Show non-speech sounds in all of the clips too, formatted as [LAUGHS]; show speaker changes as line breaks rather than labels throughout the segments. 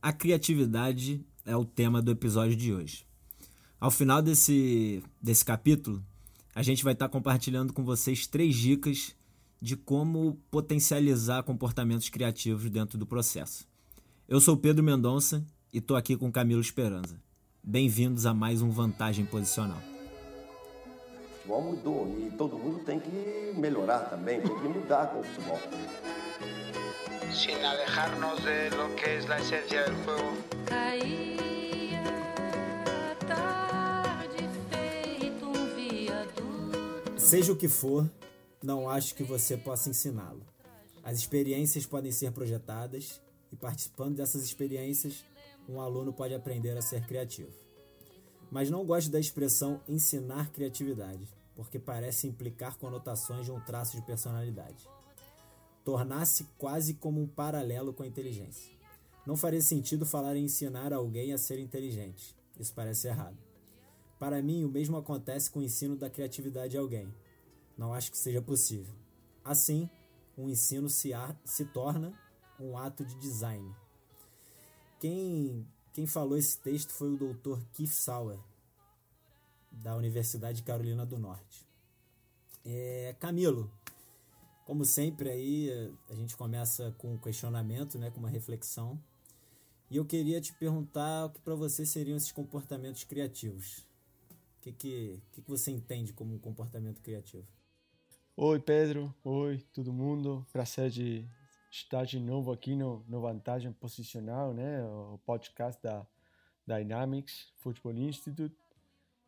A criatividade é o tema do episódio de hoje. Ao final desse, desse capítulo, a gente vai estar compartilhando com vocês três dicas de como potencializar comportamentos criativos dentro do processo. Eu sou Pedro Mendonça e estou aqui com Camilo Esperança. Bem-vindos a mais um Vantagem Posicional.
O futebol mudou e todo mundo tem que melhorar também, tem que mudar com o futebol.
Sin alejarnos de lo que es la esencia del juego.
Caía tarde feito um viaduto.
Seja o que for, não acho que você possa ensiná-lo. As experiências podem ser projetadas e, participando dessas experiências, um aluno pode aprender a ser criativo. Mas não gosto da expressão ensinar criatividade, porque parece implicar conotações de um traço de personalidade. Tornar-se quase como um paralelo com a inteligência. Não faria sentido falar em ensinar alguém a ser inteligente. Isso parece errado. Para mim, o mesmo acontece com o ensino da criatividade a alguém. Não acho que seja possível. Assim, um ensino se, se torna um ato de design. Quem, quem falou esse texto foi o Dr. Keith Sauer, da Universidade de Carolina do Norte. É, Camilo, como sempre aí a gente começa com um questionamento, né, com uma reflexão. E eu queria te perguntar o que para você seriam esses comportamentos criativos. O que, que, que, que você entende como um comportamento criativo?
Oi, Pedro. Oi, todo mundo. Prazer de estar de novo aqui no, no Vantagem Posicional, né? O podcast da Dynamics Football Institute.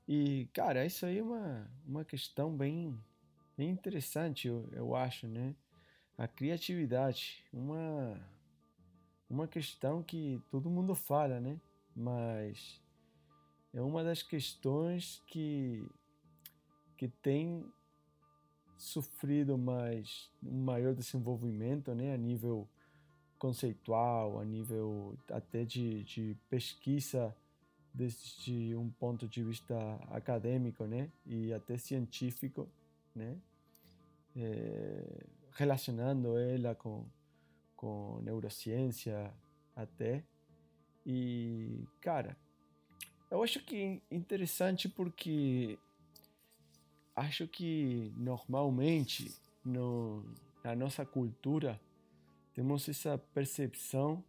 E, cara, isso aí é uma, uma questão bem, interessante, eu, eu acho, né? A criatividade, uma, uma questão que todo mundo fala, né? Mas é uma das questões que, que tem sofrido mais um maior desenvolvimento né, a nível conceitual, a nível até de, de pesquisa desde um ponto de vista acadêmico né, e até científico, né, é, relacionando ela com, com neurociência até. E, cara, eu acho que interessante porque acho que normalmente no, na nossa cultura temos essa percepção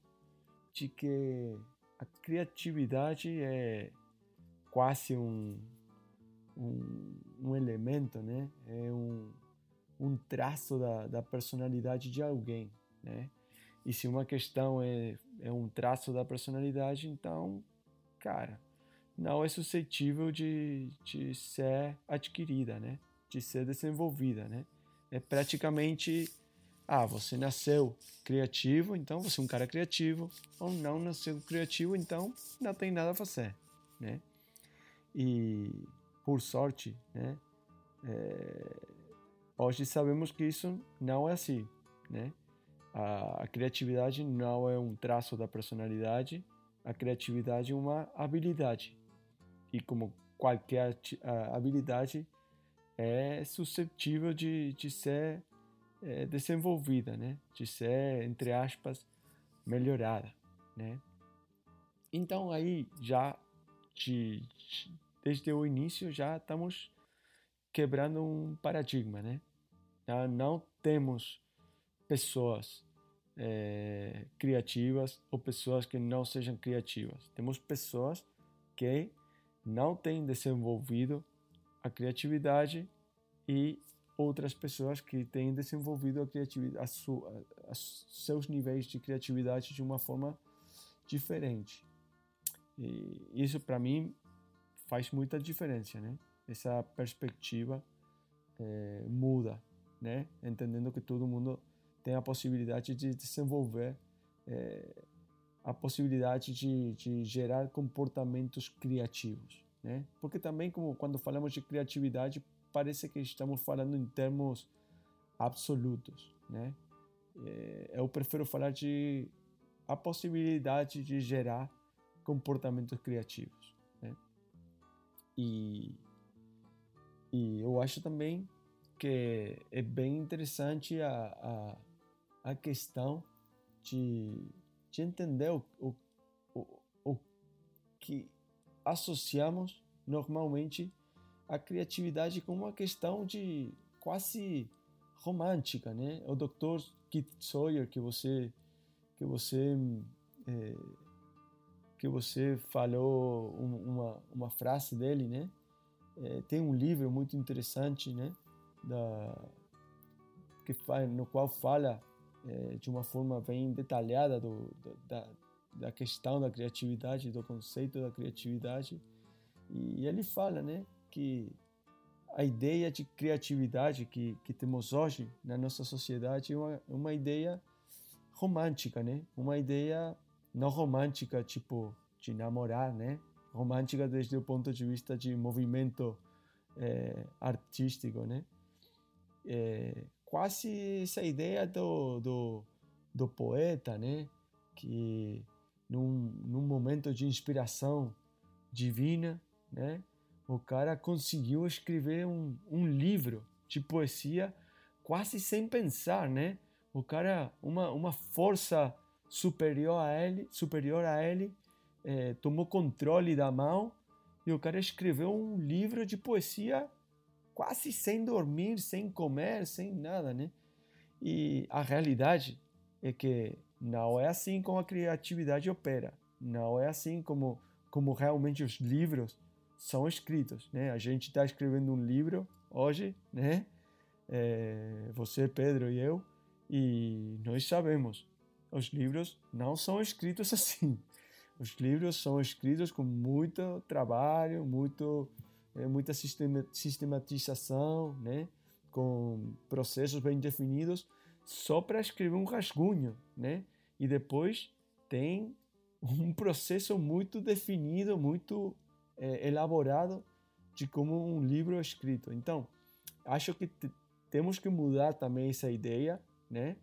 de que a criatividade é quase um, um, um elemento, né? É um, um traço da, da personalidade de alguém, né? E se uma questão é, é um traço da personalidade, então, cara, não é suscetível de, de ser adquirida, né? De ser desenvolvida, né? É praticamente, ah, você nasceu criativo, então você é um cara criativo, ou não nasceu criativo, então não tem nada a fazer, né? E por sorte, né? É, hoje sabemos que isso não é assim, né? A, a criatividade não é um traço da personalidade, a criatividade é uma habilidade e como qualquer habilidade é suscetível de, de ser é, desenvolvida, né? De ser, entre aspas, melhorada, né? Então aí já de, desde o início já estamos quebrando um paradigma, né? Já não temos pessoas é, criativas ou pessoas que não sejam criativas. Temos pessoas que não têm desenvolvido a criatividade e outras pessoas que têm desenvolvido a criatividade, a a, a seus níveis de criatividade de uma forma diferente. E isso para mim faz muita diferença, né? Essa perspectiva é, muda, né? Entendendo que todo mundo tem a possibilidade de desenvolver é, a possibilidade de, de gerar comportamentos criativos. Né? Porque também, como quando falamos de criatividade, parece que estamos falando em termos absolutos. Né? É, eu prefiro falar de a possibilidade de gerar comportamentos criativos. Né? E, e eu acho também que é bem interessante a, a, a questão de de entender o, o que associamos normalmente a criatividade com uma questão de quase romântica, né? O Dr. Keith Sawyer que você que você é, que você falou uma, uma frase dele, né? É, tem um livro muito interessante, né? Da, que no qual fala é, de uma forma bem detalhada do, da, da questão da criatividade, do conceito da criatividade. E ele fala, né? Que a ideia de criatividade que, que temos hoje na nossa sociedade é uma, uma ideia romântica, né? Uma ideia não romântica tipo de namorar, né? Romântica desde o ponto de vista de movimento é, artístico, né? É, quase essa ideia do, do, do poeta, né? Que num, num momento de inspiração divina, né? O cara conseguiu escrever um, um livro de poesia quase sem pensar, né? O cara, uma, uma força superior a ele, superior a ele é, tomou controle da mão e o cara escreveu um livro de poesia quase sem dormir, sem comer, sem nada, né? E a realidade é que não é assim como a criatividade opera. Não é assim como, como realmente os livros são escritos, né? A gente está escrevendo um livro hoje, né? É, você, Pedro e eu, e nós sabemos, os livros não são escritos [LAUGHS] assim. Os livros são escritos com muito trabalho, muito, é, muita sistematização, né? com processos bem definidos, só para escrever um rascunho. Né? E depois tem um processo muito definido, muito é, elaborado de como um livro é escrito. Então, acho que temos que mudar também essa ideia né?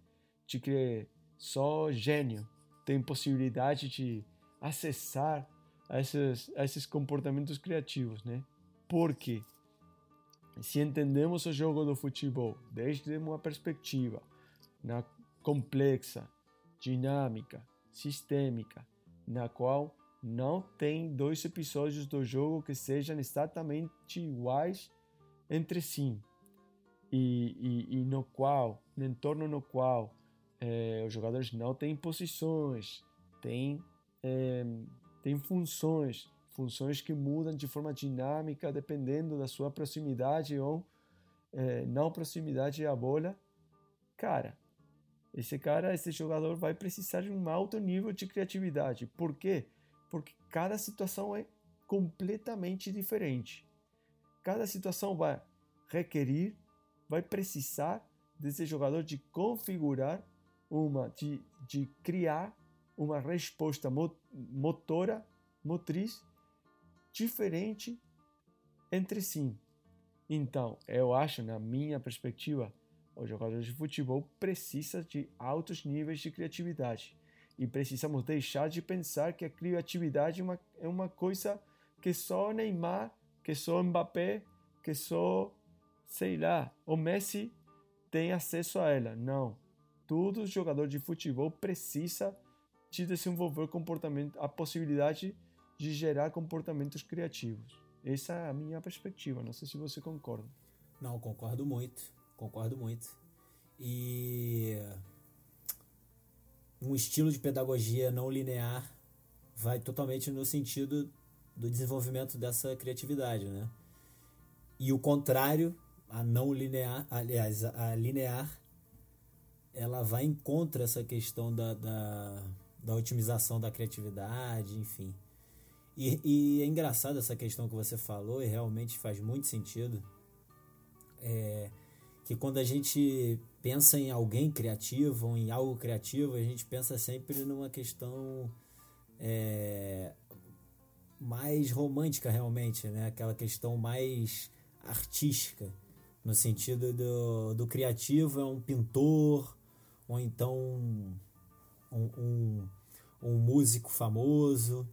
De que só gênio tem possibilidade de acessar esses, esses comportamentos criativos, né? Porque se entendemos o jogo do futebol desde uma perspectiva na complexa, dinâmica, sistêmica, na qual não tem dois episódios do jogo que sejam exatamente iguais entre si, e, e, e no qual, no entorno no qual é, os jogadores não têm posições, têm, é, têm funções, funções que mudam de forma dinâmica dependendo da sua proximidade ou é, não proximidade à bola, cara, esse cara, esse jogador vai precisar de um alto nível de criatividade. Por quê? Porque cada situação é completamente diferente. Cada situação vai requerir vai precisar desse jogador de configurar uma, de, de criar uma resposta motora, motriz diferente entre si. Então, eu acho, na minha perspectiva, o jogador de futebol precisa de altos níveis de criatividade. E precisamos deixar de pensar que a criatividade é uma, é uma coisa que só Neymar, que só Mbappé, que só sei lá, o Messi tem acesso a ela. Não. Todo jogador de futebol precisa de desenvolver comportamento, a possibilidade de gerar comportamentos criativos. Essa é a minha perspectiva. Não sei se você concorda.
Não, concordo muito. Concordo muito. E um estilo de pedagogia não linear vai totalmente no sentido do desenvolvimento dessa criatividade, né? E o contrário a não linear, aliás, a linear, ela vai em contra essa questão da, da, da otimização da criatividade, enfim. E, e, é engraçado essa questão que você falou, e realmente faz muito sentido. É, que quando a gente pensa em alguém criativo ou em algo criativo, a gente pensa sempre numa questão é, mais romântica realmente, né? Aquela questão mais artística no sentido do, do criativo é um pintor, ou então um, um, um músico famoso.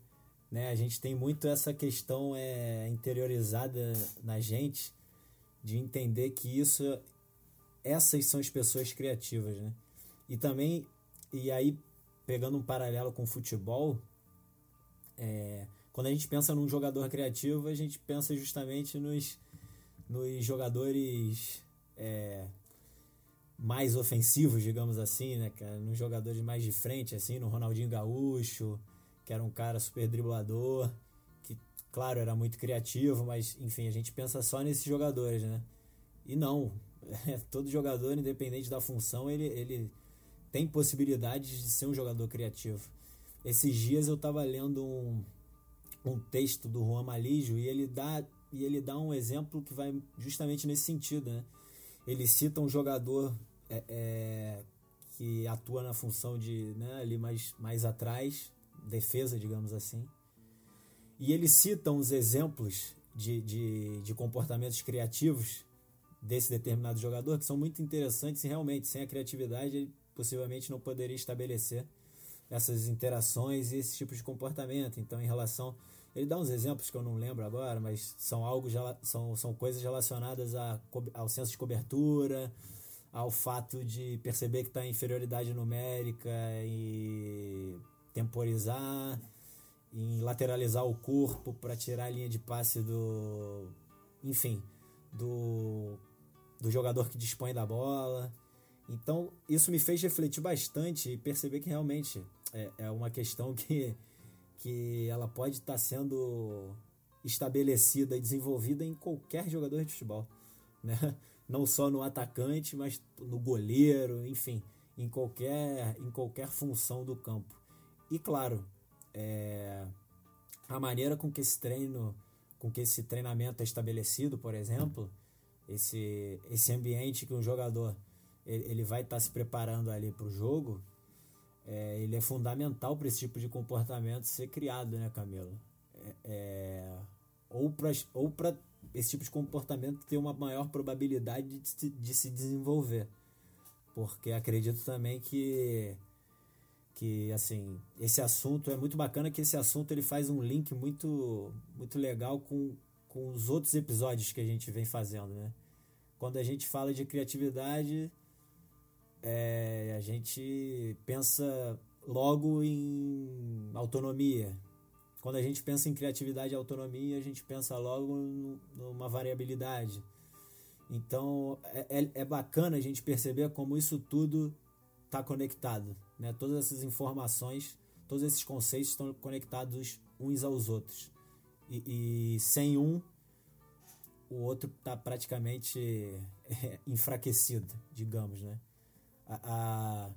Né? A gente tem muito essa questão é, interiorizada na gente de entender que isso essas são as pessoas criativas, né? E também, e aí pegando um paralelo com o futebol, é, quando a gente pensa num jogador criativo, a gente pensa justamente nos, nos jogadores é, mais ofensivos, digamos assim, né, cara? Nos jogadores mais de frente, assim, no Ronaldinho Gaúcho, que era um cara super driblador, que, claro, era muito criativo, mas, enfim, a gente pensa só nesses jogadores, né? E não, [LAUGHS] todo jogador, independente da função, ele, ele tem possibilidades de ser um jogador criativo. Esses dias eu estava lendo um, um texto do Juan Malígio e ele dá e ele dá um exemplo que vai justamente nesse sentido, né? Ele cita um jogador é, é, que atua na função de né, ali mais, mais atrás, defesa, digamos assim. E ele cita uns exemplos de, de, de comportamentos criativos desse determinado jogador que são muito interessantes e realmente, sem a criatividade, ele possivelmente não poderia estabelecer essas interações e esse tipo de comportamento. Então, em relação ele dá uns exemplos que eu não lembro agora, mas são algo são, são coisas relacionadas a, ao senso de cobertura, ao fato de perceber que está em inferioridade numérica e temporizar, em lateralizar o corpo para tirar a linha de passe do, enfim, do, do jogador que dispõe da bola. Então isso me fez refletir bastante e perceber que realmente é, é uma questão [LAUGHS] que que ela pode estar tá sendo estabelecida e desenvolvida em qualquer jogador de futebol, né? [LAUGHS] Não só no atacante, mas no goleiro, enfim, em qualquer em qualquer função do campo. E claro, é, a maneira com que esse treino, com que esse treinamento é estabelecido, por exemplo, esse esse ambiente que um jogador ele, ele vai estar tá se preparando ali para o jogo, é, ele é fundamental para esse tipo de comportamento ser criado, né, Camilo? É, é, ou para ou esse tipo de comportamento ter uma maior probabilidade de, de se desenvolver. Porque acredito também que que assim esse assunto é muito bacana que esse assunto ele faz um link muito muito legal com, com os outros episódios que a gente vem fazendo né quando a gente fala de criatividade é, a gente pensa logo em autonomia. Quando a gente pensa em criatividade e autonomia, a gente pensa logo numa variabilidade. Então é, é, é bacana a gente perceber como isso tudo está conectado. Né? Todas essas informações, todos esses conceitos estão conectados uns aos outros. E, e sem um, o outro está praticamente é, [LAUGHS] enfraquecido, digamos, né? a, a,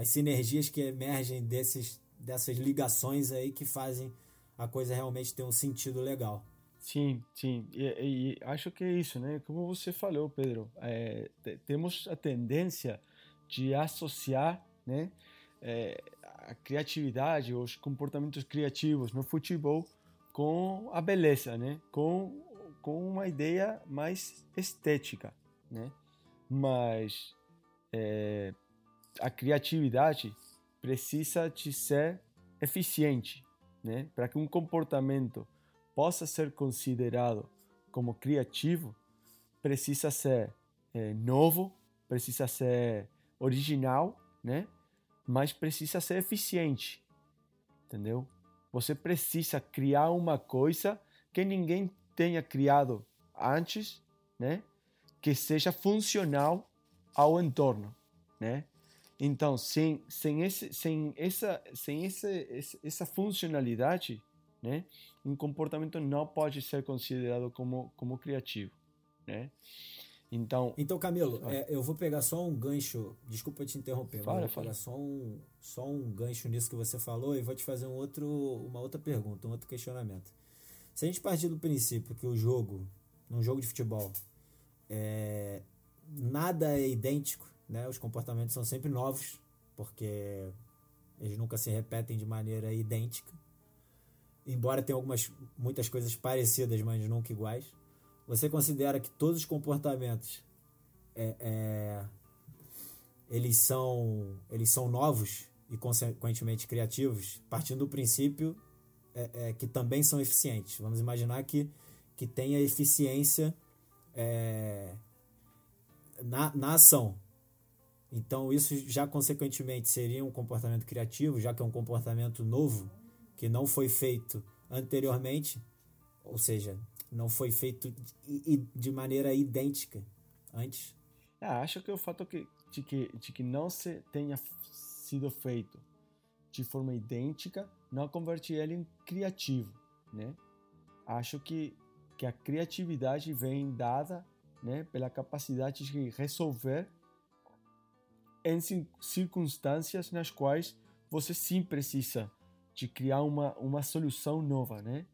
as sinergias que emergem desses, dessas ligações aí que fazem a coisa realmente ter um sentido legal.
Sim, sim, e, e acho que é isso, né? Como você falou, Pedro, é, temos a tendência de associar, né, é, a criatividade, os comportamentos criativos no futebol com a beleza, né? Com com uma ideia mais estética, né? Mas é, a criatividade precisa de ser eficiente, né? Para que um comportamento possa ser considerado como criativo, precisa ser é, novo, precisa ser original, né? Mas precisa ser eficiente, entendeu? Você precisa criar uma coisa que ninguém tenha criado antes, né? Que seja funcional ao entorno, né? Então, sem, sem, esse, sem, essa, sem essa, essa funcionalidade, né, um comportamento não pode ser considerado como, como criativo. Né? Então,
então Camilo, é, eu vou pegar só um gancho, desculpa te interromper,
fala,
mas vou
fala.
pegar só um, só um gancho nisso que você falou e vou te fazer um outro, uma outra pergunta, um outro questionamento. Se a gente partir do princípio que o jogo, num jogo de futebol, é, nada é idêntico, né? Os comportamentos são sempre novos, porque eles nunca se repetem de maneira idêntica. Embora tenha algumas muitas coisas parecidas, mas nunca iguais. Você considera que todos os comportamentos é, é, eles são eles são novos e consequentemente criativos, partindo do princípio é, é que também são eficientes. Vamos imaginar que que tenha eficiência é, na, na ação. Então, isso já consequentemente seria um comportamento criativo, já que é um comportamento novo, que não foi feito anteriormente, ou seja, não foi feito de, de maneira idêntica antes?
É, acho que o fato que, de, que, de que não se tenha sido feito de forma idêntica não converte ele em criativo, né? Acho que, que a criatividade vem dada né, pela capacidade de resolver em circunstâncias nas quais você sim precisa de criar uma, uma solução nova, né?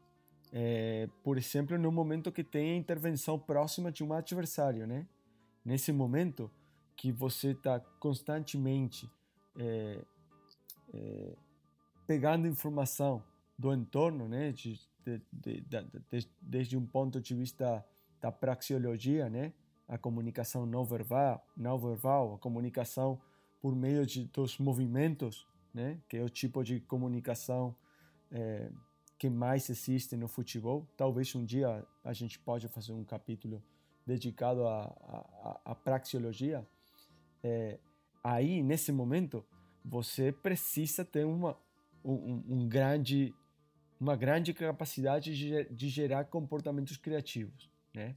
É, por exemplo, no momento que tem a intervenção próxima de um adversário, né? Nesse momento que você está constantemente é, é, pegando informação do entorno, né? De, de, de, desde um ponto de vista da praxeologia, né? A comunicação não verbal, não verbal, a comunicação por meio de, dos movimentos, né? Que é o tipo de comunicação é, que mais existe no futebol. Talvez um dia a gente pode fazer um capítulo dedicado à, à, praxeologia. É, aí, nesse momento, você precisa ter uma, um, um grande, uma grande capacidade de, de gerar comportamentos criativos né?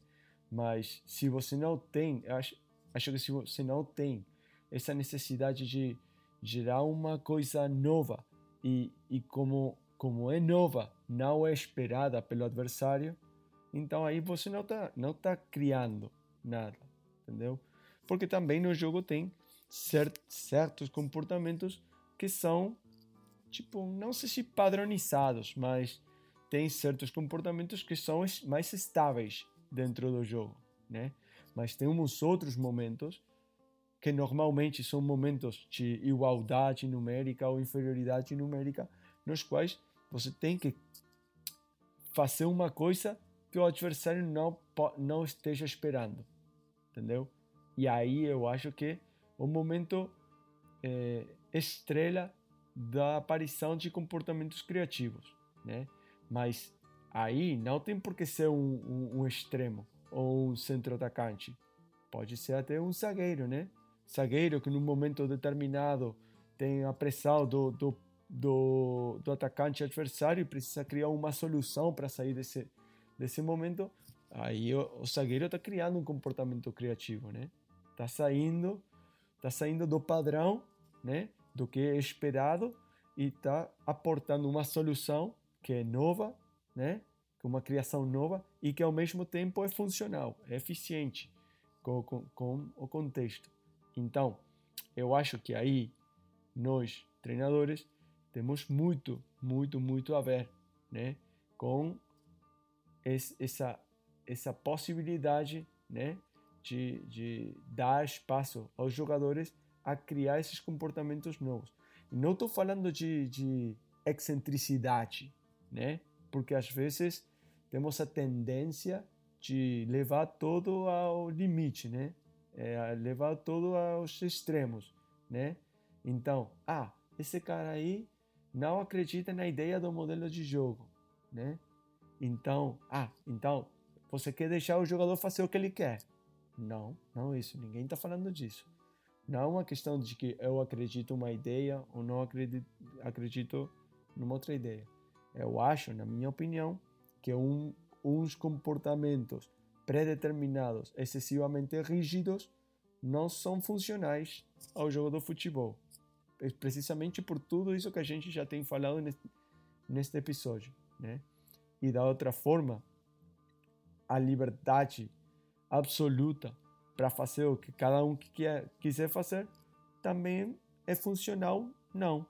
Mas se você não tem, acho, acho que se você não tem essa necessidade de gerar uma coisa nova e, e como como é nova, não é esperada pelo adversário, então aí você não está não tá criando nada, entendeu? Porque também no jogo tem cert, certos comportamentos que são tipo, não sei se padronizados, mas tem certos comportamentos que são mais estáveis dentro do jogo, né? Mas tem uns outros momentos que normalmente são momentos de igualdade numérica ou inferioridade numérica, nos quais você tem que fazer uma coisa que o adversário não não esteja esperando, entendeu? E aí eu acho que o momento é, estrela da aparição de comportamentos criativos, né? Mas Aí não tem por que ser um, um, um extremo ou um centro-atacante. Pode ser até um zagueiro, né? Zagueiro que num momento determinado tem a pressão do, do, do, do atacante adversário e precisa criar uma solução para sair desse, desse momento. Aí o, o zagueiro está criando um comportamento criativo, né? Está saindo, tá saindo do padrão, né? Do que é esperado e está aportando uma solução que é nova né? Com uma criação nova e que ao mesmo tempo é funcional, é eficiente com, com, com o contexto. Então, eu acho que aí nós, treinadores, temos muito, muito, muito a ver, né? Com essa, essa possibilidade, né? De, de dar espaço aos jogadores a criar esses comportamentos novos. E não estou falando de, de excentricidade, né? porque às vezes temos a tendência de levar todo ao limite, né? É, levar todo aos extremos, né? Então, ah, esse cara aí não acredita na ideia do modelo de jogo, né? Então, ah, então você quer deixar o jogador fazer o que ele quer? Não, não isso. Ninguém está falando disso. Não é uma questão de que eu acredito uma ideia ou não acredito, acredito numa outra ideia. Eu acho, na minha opinião, que um, uns comportamentos predeterminados, excessivamente rígidos, não são funcionais ao jogo do futebol. Precisamente por tudo isso que a gente já tem falado neste, episódio, né? E da outra forma, a liberdade absoluta para fazer o que cada um quer, quiser fazer também é funcional, não.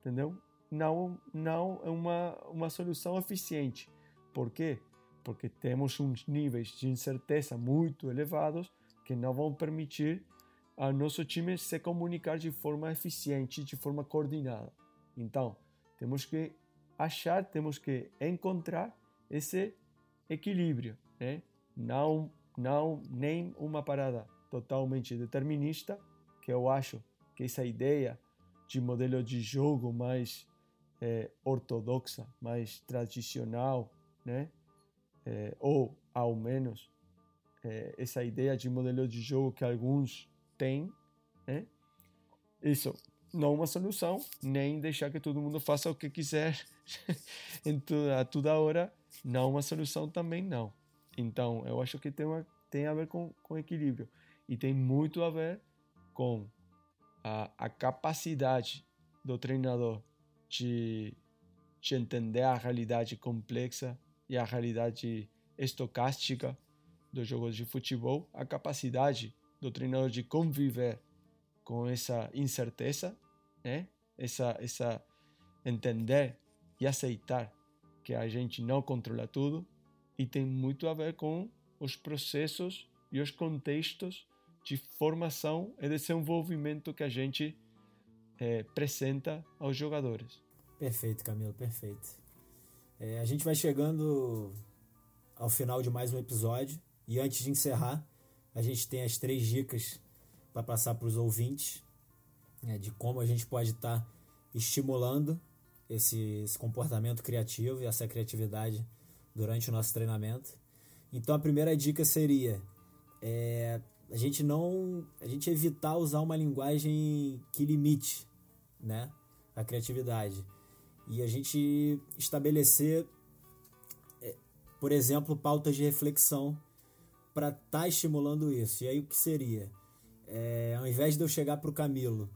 Entendeu? não, não é uma, uma solução eficiente. Por quê? Porque temos uns níveis de incerteza muito elevados que não vão permitir ao nosso time se comunicar de forma eficiente, de forma coordenada. Então, temos que achar, temos que encontrar esse equilíbrio, né? Não, não nem uma parada totalmente determinista, que eu acho que essa ideia de modelo de jogo mais é, ortodoxa, mais tradicional, né? É, ou ao menos é, essa ideia de modelo de jogo que alguns têm, né? Isso não uma solução, nem deixar que todo mundo faça o que quiser [LAUGHS] a toda hora, não uma solução também não. Então, eu acho que tem, uma, tem a ver com, com equilíbrio e tem muito a ver com a, a capacidade do treinador de, de entender a realidade complexa e a realidade estocástica dos jogos de futebol, a capacidade do treinador de conviver com essa incerteza, né? Essa essa entender e aceitar que a gente não controla tudo e tem muito a ver com os processos e os contextos de formação e desenvolvimento que a gente é, apresenta aos jogadores.
Perfeito, Camilo, perfeito. É, a gente vai chegando ao final de mais um episódio e antes de encerrar, a gente tem as três dicas para passar para os ouvintes né, de como a gente pode estar tá estimulando esse, esse comportamento criativo e essa criatividade durante o nosso treinamento. Então a primeira dica seria é, a gente não a gente evitar usar uma linguagem que limite né, a criatividade e a gente estabelecer é, por exemplo pautas de reflexão para estar tá estimulando isso e aí o que seria é, ao invés de eu chegar para o Camilo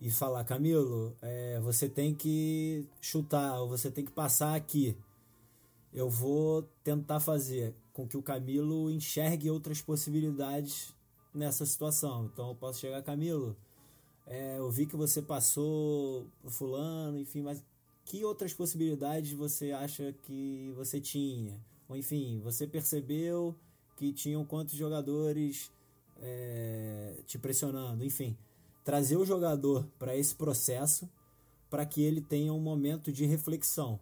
e falar Camilo é, você tem que chutar ou você tem que passar aqui eu vou tentar fazer com que o Camilo enxergue outras possibilidades nessa situação. Então eu posso chegar, Camilo, é, eu vi que você passou fulano, enfim, mas que outras possibilidades você acha que você tinha? Ou enfim, você percebeu que tinham quantos jogadores é, te pressionando? Enfim, trazer o jogador para esse processo para que ele tenha um momento de reflexão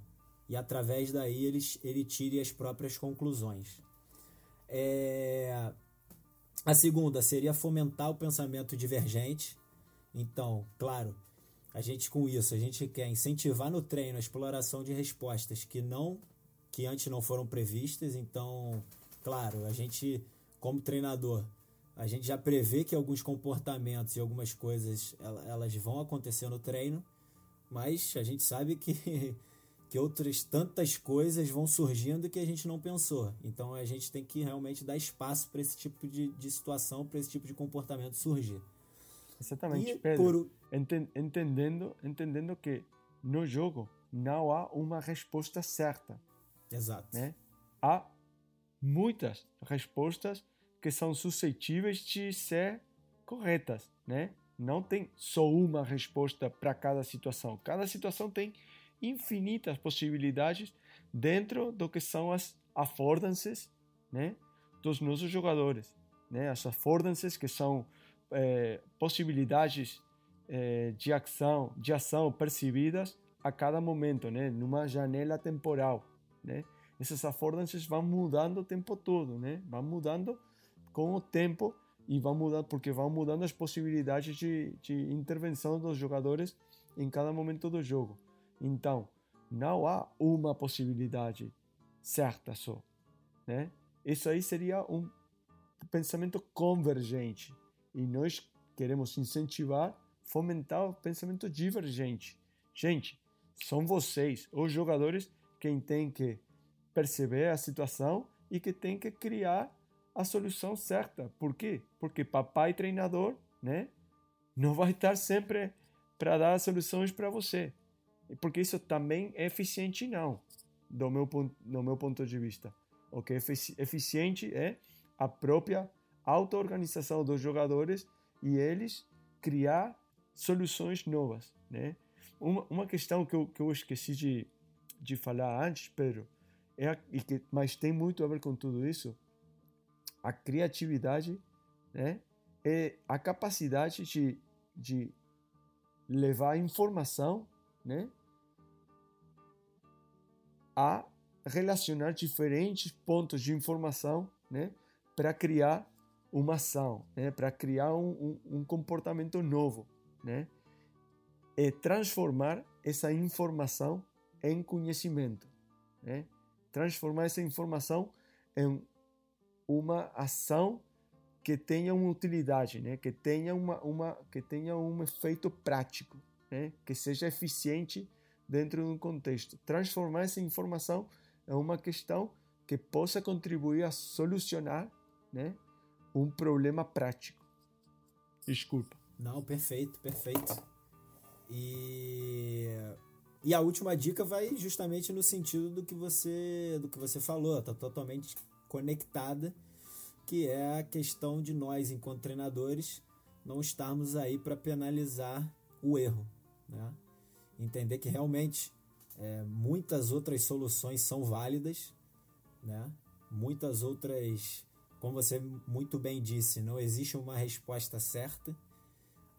e através daí ele, ele tire as próprias conclusões. É, a segunda seria fomentar o pensamento divergente. Então, claro, a gente com isso, a gente quer incentivar no treino a exploração de respostas que não que antes não foram previstas. Então, claro, a gente como treinador, a gente já prevê que alguns comportamentos e algumas coisas elas vão acontecer no treino, mas a gente sabe que [LAUGHS] que outras tantas coisas vão surgindo que a gente não pensou. Então a gente tem que realmente dar espaço para esse tipo de, de situação, para esse tipo de comportamento surgir.
Exatamente, e Pedro. Por... Entendendo, entendendo que no jogo não há uma resposta certa.
Exato.
Né? Há muitas respostas que são suscetíveis de ser corretas, né? Não tem só uma resposta para cada situação. Cada situação tem infinitas possibilidades dentro do que são as affordances né, dos nossos jogadores. Né? As affordances que são é, possibilidades é, de ação, de ação percebidas a cada momento, né? numa janela temporal. Né? Essas affordances vão mudando o tempo todo, né? vão mudando com o tempo e vão mudando porque vão mudando as possibilidades de, de intervenção dos jogadores em cada momento do jogo. Então, não há uma possibilidade certa só, né? Isso aí seria um pensamento convergente e nós queremos incentivar, fomentar o pensamento divergente. Gente, são vocês, os jogadores, quem tem que perceber a situação e que tem que criar a solução certa. Por quê? Porque papai treinador, né, não vai estar sempre para dar soluções para você porque isso também é eficiente não, do meu ponto, do meu ponto de vista. O que é eficiente é a própria auto-organização dos jogadores e eles criar soluções novas, né? Uma, uma questão que eu, que eu esqueci de, de falar antes, Pedro, é e que, mas tem muito a ver com tudo isso, a criatividade, né? É a capacidade de, de levar informação, né? a relacionar diferentes pontos de informação né, para criar uma ação, né, para criar um, um, um, comportamento novo. Né, e transformar essa informação em conhecimento. Né, transformar essa informação em uma ação que tenha uma utilidade, né, que tenha uma, uma que tenha um efeito prático. né, que seja eficiente dentro de um contexto. Transformar essa informação em uma questão que possa contribuir a solucionar né, um problema prático. Desculpa.
Não, perfeito, perfeito. E e a última dica vai justamente no sentido do que você do que você falou, tá totalmente conectada, que é a questão de nós enquanto treinadores não estarmos aí para penalizar o erro, né? Entender que realmente é, muitas outras soluções são válidas, né? Muitas outras, como você muito bem disse, não existe uma resposta certa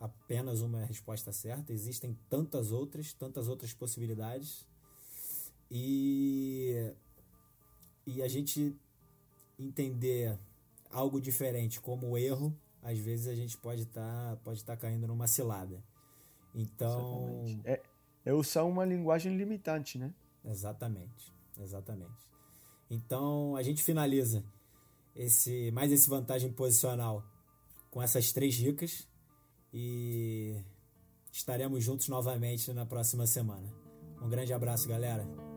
apenas uma resposta certa, existem tantas outras, tantas outras possibilidades. E, e a gente entender algo diferente como erro, às vezes a gente pode estar tá, pode tá caindo numa cilada. Então.
É, é usar uma linguagem limitante, né?
Exatamente, exatamente. Então a gente finaliza esse mais esse vantagem posicional com essas três dicas e estaremos juntos novamente na próxima semana. Um grande abraço, galera.